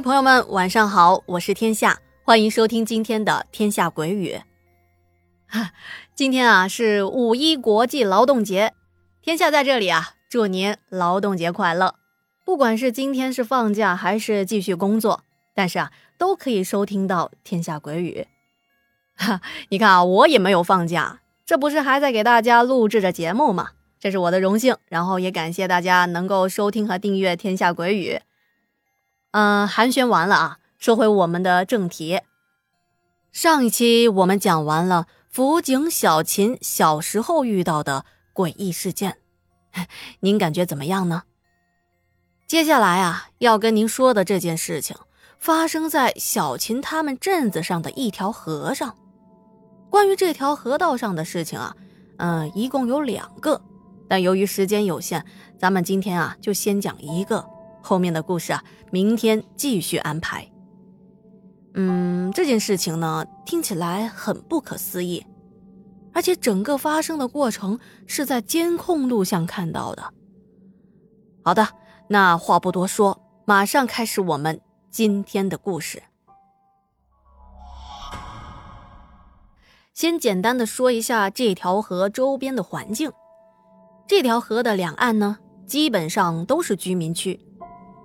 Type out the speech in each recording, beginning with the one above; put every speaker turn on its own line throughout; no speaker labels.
朋友们，晚上好，我是天下，欢迎收听今天的《天下鬼语》。哈，今天啊是五一国际劳动节，天下在这里啊，祝您劳动节快乐。不管是今天是放假还是继续工作，但是啊，都可以收听到《天下鬼语》。哈，你看啊，我也没有放假，这不是还在给大家录制着节目吗？这是我的荣幸，然后也感谢大家能够收听和订阅《天下鬼语》。嗯，寒暄完了啊，说回我们的正题。上一期我们讲完了辅警小秦小时候遇到的诡异事件，您感觉怎么样呢？接下来啊，要跟您说的这件事情发生在小秦他们镇子上的一条河上。关于这条河道上的事情啊，嗯，一共有两个。但由于时间有限，咱们今天啊就先讲一个，后面的故事啊明天继续安排。嗯，这件事情呢听起来很不可思议，而且整个发生的过程是在监控录像看到的。好的，那话不多说，马上开始我们今天的故事。先简单的说一下这条河周边的环境。这条河的两岸呢，基本上都是居民区，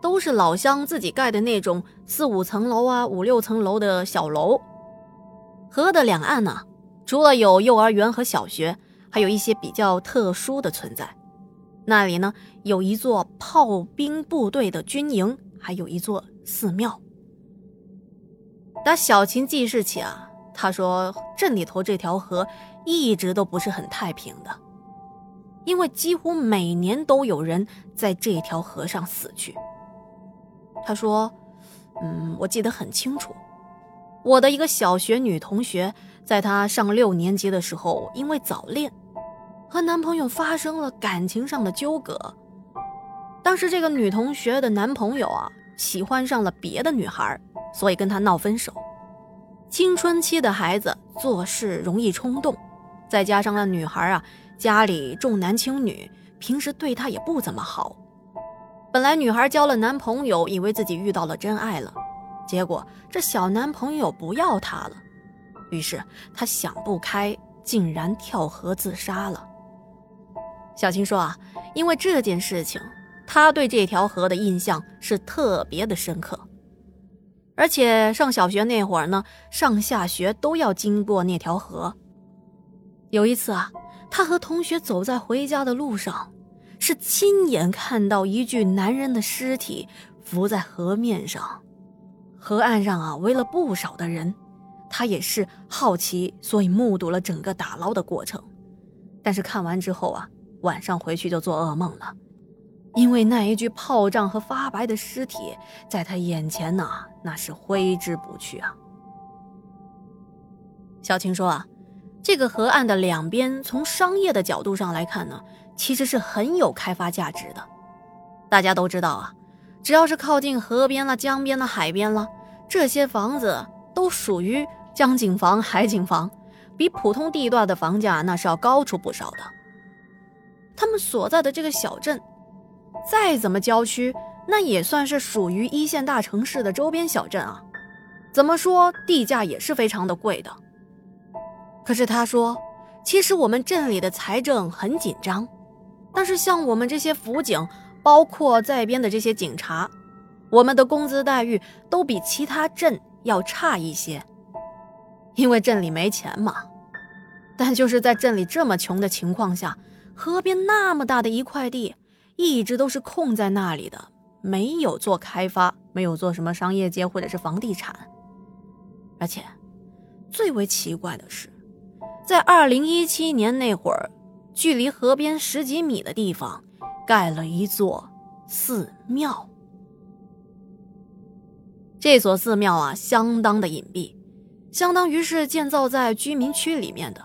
都是老乡自己盖的那种四五层楼啊、五六层楼的小楼。河的两岸呢，除了有幼儿园和小学，还有一些比较特殊的存在。那里呢，有一座炮兵部队的军营，还有一座寺庙。打小秦记事起啊，他说镇里头这条河一直都不是很太平的。因为几乎每年都有人在这条河上死去。他说：“嗯，我记得很清楚，我的一个小学女同学，在她上六年级的时候，因为早恋，和男朋友发生了感情上的纠葛。当时这个女同学的男朋友啊，喜欢上了别的女孩，所以跟她闹分手。青春期的孩子做事容易冲动，再加上那女孩啊。”家里重男轻女，平时对她也不怎么好。本来女孩交了男朋友，以为自己遇到了真爱了，结果这小男朋友不要她了，于是她想不开，竟然跳河自杀了。小青说啊，因为这件事情，她对这条河的印象是特别的深刻，而且上小学那会儿呢，上下学都要经过那条河。有一次啊。他和同学走在回家的路上，是亲眼看到一具男人的尸体浮在河面上。河岸上啊围了不少的人，他也是好奇，所以目睹了整个打捞的过程。但是看完之后啊，晚上回去就做噩梦了，因为那一具炮仗和发白的尸体在他眼前呢，那是挥之不去啊。小青说啊。这个河岸的两边，从商业的角度上来看呢，其实是很有开发价值的。大家都知道啊，只要是靠近河边了、江边了、海边了，这些房子都属于江景房、海景房，比普通地段的房价那是要高出不少的。他们所在的这个小镇，再怎么郊区，那也算是属于一线大城市的周边小镇啊，怎么说地价也是非常的贵的。可是他说，其实我们镇里的财政很紧张，但是像我们这些辅警，包括在编的这些警察，我们的工资待遇都比其他镇要差一些，因为镇里没钱嘛。但就是在镇里这么穷的情况下，河边那么大的一块地，一直都是空在那里的，没有做开发，没有做什么商业街或者是房地产，而且最为奇怪的是。在二零一七年那会儿，距离河边十几米的地方，盖了一座寺庙。这所寺庙啊，相当的隐蔽，相当于是建造在居民区里面的。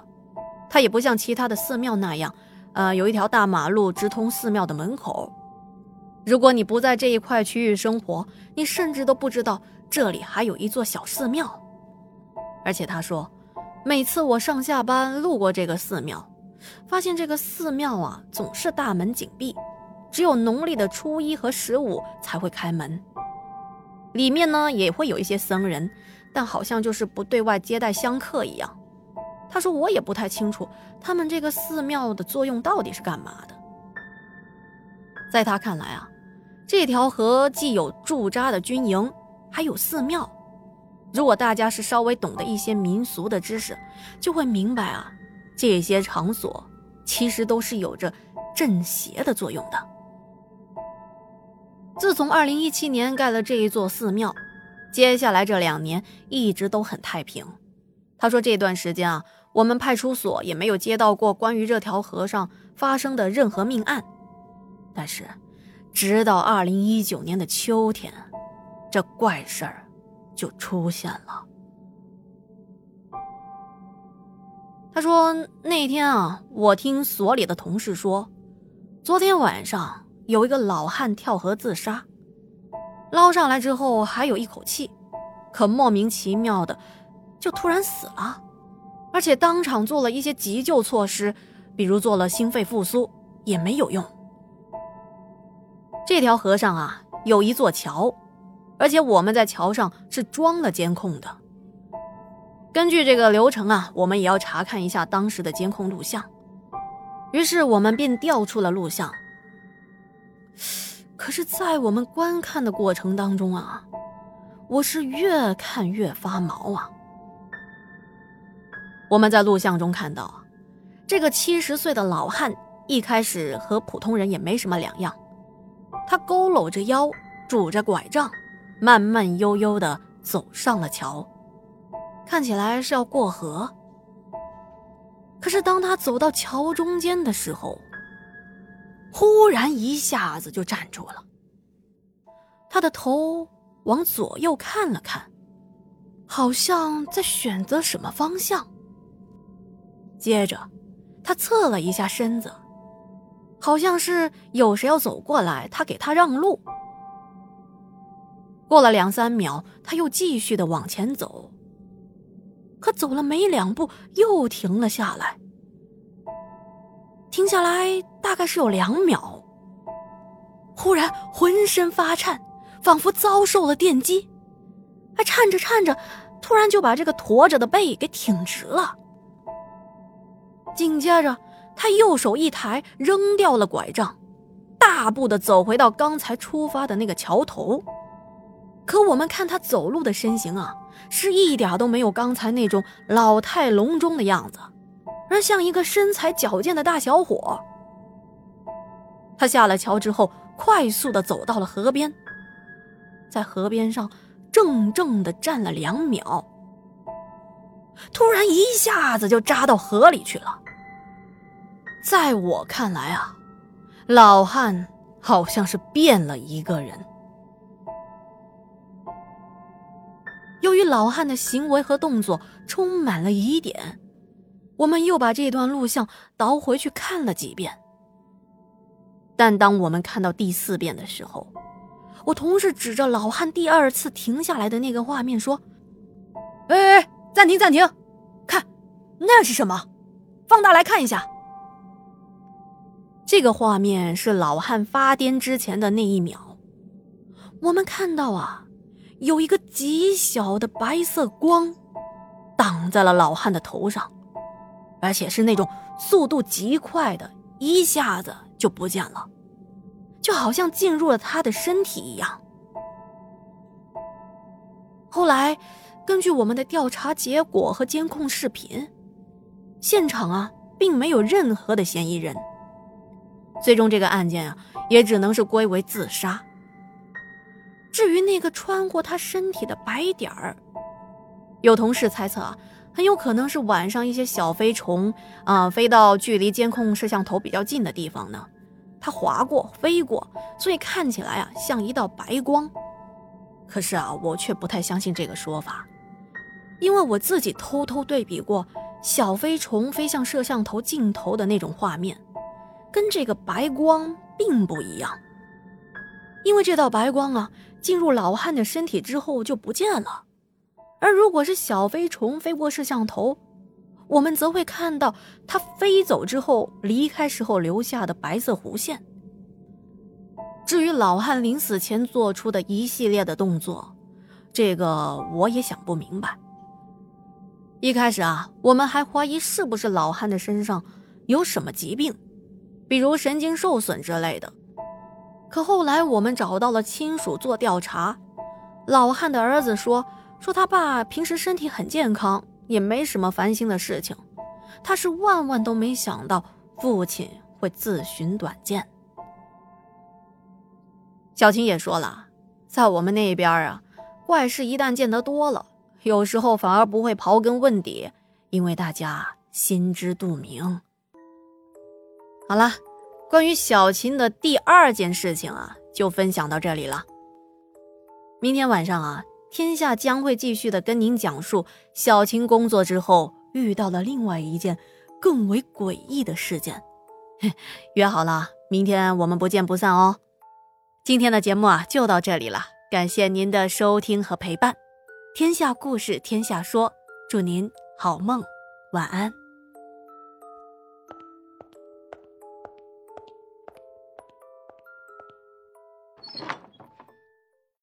它也不像其他的寺庙那样，呃，有一条大马路直通寺庙的门口。如果你不在这一块区域生活，你甚至都不知道这里还有一座小寺庙。而且他说。每次我上下班路过这个寺庙，发现这个寺庙啊总是大门紧闭，只有农历的初一和十五才会开门。里面呢也会有一些僧人，但好像就是不对外接待香客一样。他说我也不太清楚他们这个寺庙的作用到底是干嘛的。在他看来啊，这条河既有驻扎的军营，还有寺庙。如果大家是稍微懂得一些民俗的知识，就会明白啊，这些场所其实都是有着镇邪的作用的。自从二零一七年盖了这一座寺庙，接下来这两年一直都很太平。他说这段时间啊，我们派出所也没有接到过关于这条河上发生的任何命案。但是，直到二零一九年的秋天，这怪事儿。就出现了。他说：“那天啊，我听所里的同事说，昨天晚上有一个老汉跳河自杀，捞上来之后还有一口气，可莫名其妙的就突然死了，而且当场做了一些急救措施，比如做了心肺复苏也没有用。这条河上啊，有一座桥。”而且我们在桥上是装了监控的。根据这个流程啊，我们也要查看一下当时的监控录像。于是我们便调出了录像。可是，在我们观看的过程当中啊，我是越看越发毛啊。我们在录像中看到，这个七十岁的老汉一开始和普通人也没什么两样，他佝偻着腰，拄着拐杖。慢慢悠悠的走上了桥，看起来是要过河。可是当他走到桥中间的时候，忽然一下子就站住了。他的头往左右看了看，好像在选择什么方向。接着，他侧了一下身子，好像是有谁要走过来，他给他让路。过了两三秒，他又继续的往前走，可走了没两步，又停了下来。停下来大概是有两秒，忽然浑身发颤，仿佛遭受了电击，还颤着颤着，突然就把这个驼着的背给挺直了。紧接着，他右手一抬，扔掉了拐杖，大步的走回到刚才出发的那个桥头。可我们看他走路的身形啊，是一点都没有刚才那种老态龙钟的样子，而像一个身材矫健的大小伙。他下了桥之后，快速的走到了河边，在河边上怔怔的站了两秒，突然一下子就扎到河里去了。在我看来啊，老汉好像是变了一个人。由于老汉的行为和动作充满了疑点，我们又把这段录像倒回去看了几遍。但当我们看到第四遍的时候，我同事指着老汉第二次停下来的那个画面说：“哎哎，暂停暂停，看，那是什么？放大来看一下。这个画面是老汉发癫之前的那一秒，我们看到啊。”有一个极小的白色光，挡在了老汉的头上，而且是那种速度极快的，一下子就不见了，就好像进入了他的身体一样。后来，根据我们的调查结果和监控视频，现场啊并没有任何的嫌疑人，最终这个案件啊也只能是归为自杀。至于那个穿过他身体的白点儿，有同事猜测啊，很有可能是晚上一些小飞虫啊飞到距离监控摄像头比较近的地方呢，它划过飞过，所以看起来啊像一道白光。可是啊，我却不太相信这个说法，因为我自己偷偷对比过小飞虫飞向摄像头镜头的那种画面，跟这个白光并不一样。因为这道白光啊，进入老汉的身体之后就不见了，而如果是小飞虫飞过摄像头，我们则会看到它飞走之后离开时候留下的白色弧线。至于老汉临死前做出的一系列的动作，这个我也想不明白。一开始啊，我们还怀疑是不是老汉的身上有什么疾病，比如神经受损之类的。可后来我们找到了亲属做调查，老汉的儿子说，说他爸平时身体很健康，也没什么烦心的事情。他是万万都没想到父亲会自寻短见。小琴也说了，在我们那边啊，怪事一旦见得多了。有时候反而不会刨根问底，因为大家心知肚明。好了，关于小琴的第二件事情啊，就分享到这里了。明天晚上啊，天下将会继续的跟您讲述小琴工作之后遇到了另外一件更为诡异的事件。约好了，明天我们不见不散哦。今天的节目啊，就到这里了，感谢您的收听和陪伴。天下故事，天下说。祝您好梦，晚安。